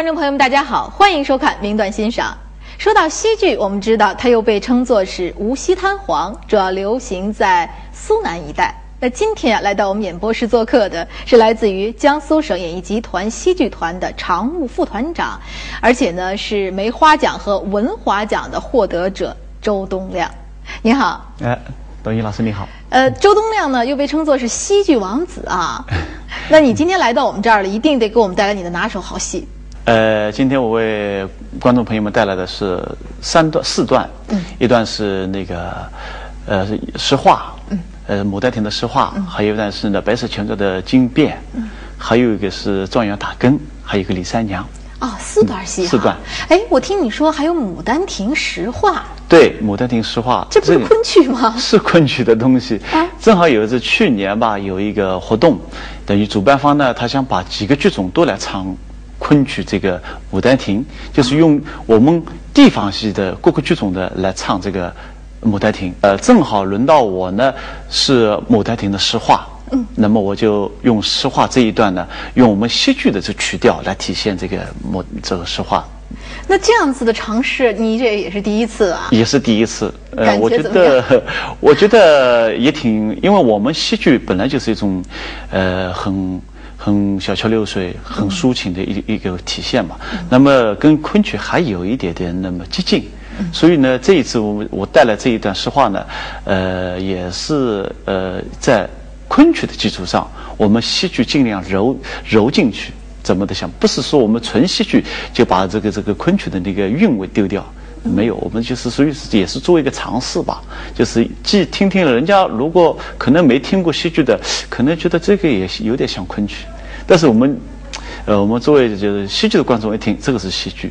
观众朋友们，大家好，欢迎收看《名段欣赏》。说到戏剧，我们知道它又被称作是无锡滩黄，主要流行在苏南一带。那今天啊，来到我们演播室做客的是来自于江苏省演艺集团戏剧团的常务副团长，而且呢是梅花奖和文华奖的获得者周东亮。你好，哎，董毅老师你好。呃，周东亮呢又被称作是戏剧王子啊。那你今天来到我们这儿了，一定得给我们带来你的拿手好戏。呃，今天我为观众朋友们带来的是三段四段，嗯，一段是那个呃诗画，嗯，呃《牡丹亭》的诗画，还有一段是那《白蛇传说》的经变，嗯，还有一个是状元打更，还有一个李三娘。哦，四段戏。四段。哎，我听你说还有《牡丹亭》石画。对，《牡丹亭》石画。这不是昆曲吗？是昆曲的东西。啊。正好有一次去年吧，有一个活动，等于主办方呢，他想把几个剧种都来唱。昆曲这个《牡丹亭》，就是用我们地方戏的各个剧种的来唱这个《牡丹亭》。呃，正好轮到我呢，是《牡丹亭》的诗画。嗯。那么我就用诗画这一段呢，用我们戏剧的这曲调来体现这个牡这个诗画。那这样子的尝试，你这也是第一次啊？也是第一次。呃，我觉得，我觉得也挺，因为我们戏剧本来就是一种，呃，很。很小桥流水、很抒情的一一个体现嘛。那么跟昆曲还有一点点那么接近，所以呢，这一次我我带来这一段诗话呢，呃，也是呃在昆曲的基础上，我们戏剧尽量揉揉进去，怎么的想？不是说我们纯戏剧就把这个这个昆曲的那个韵味丢掉。没有，我们就是属于也是做一个尝试吧，就是既听听人家如果可能没听过戏剧的，可能觉得这个也有点像昆曲，但是我们，呃，我们作为就是戏剧的观众一听，这个是戏剧。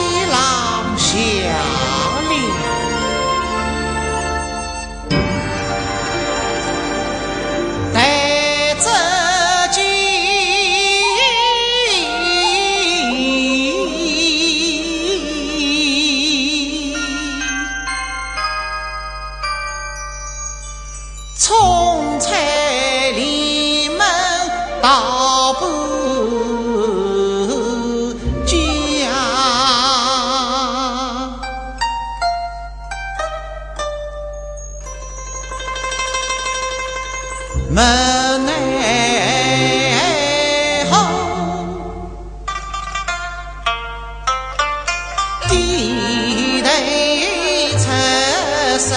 葱菜里门到不家，门内后低头侧身。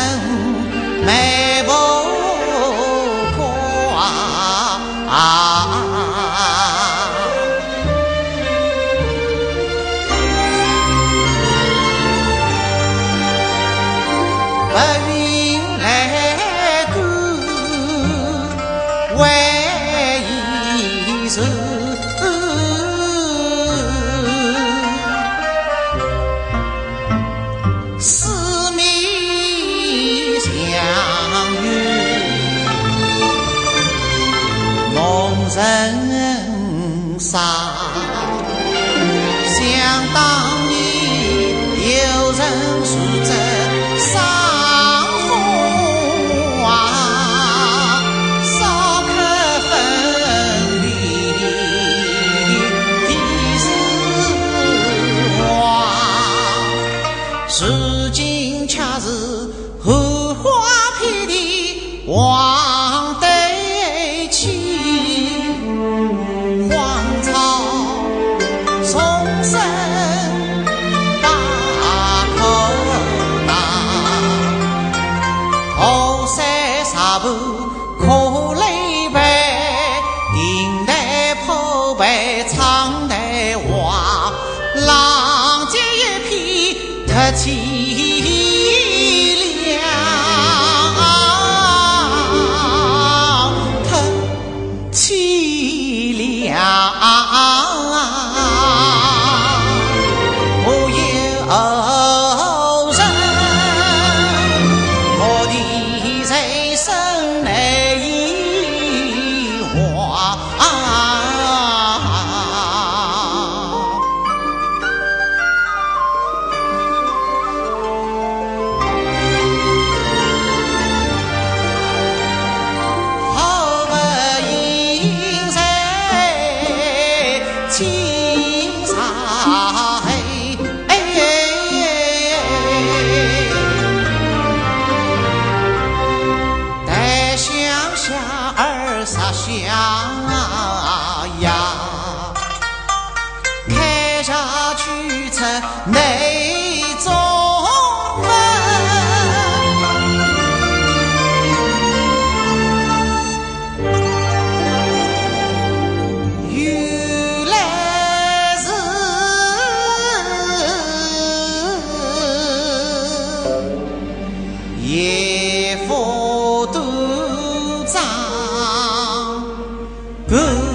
想当年有人说真。哥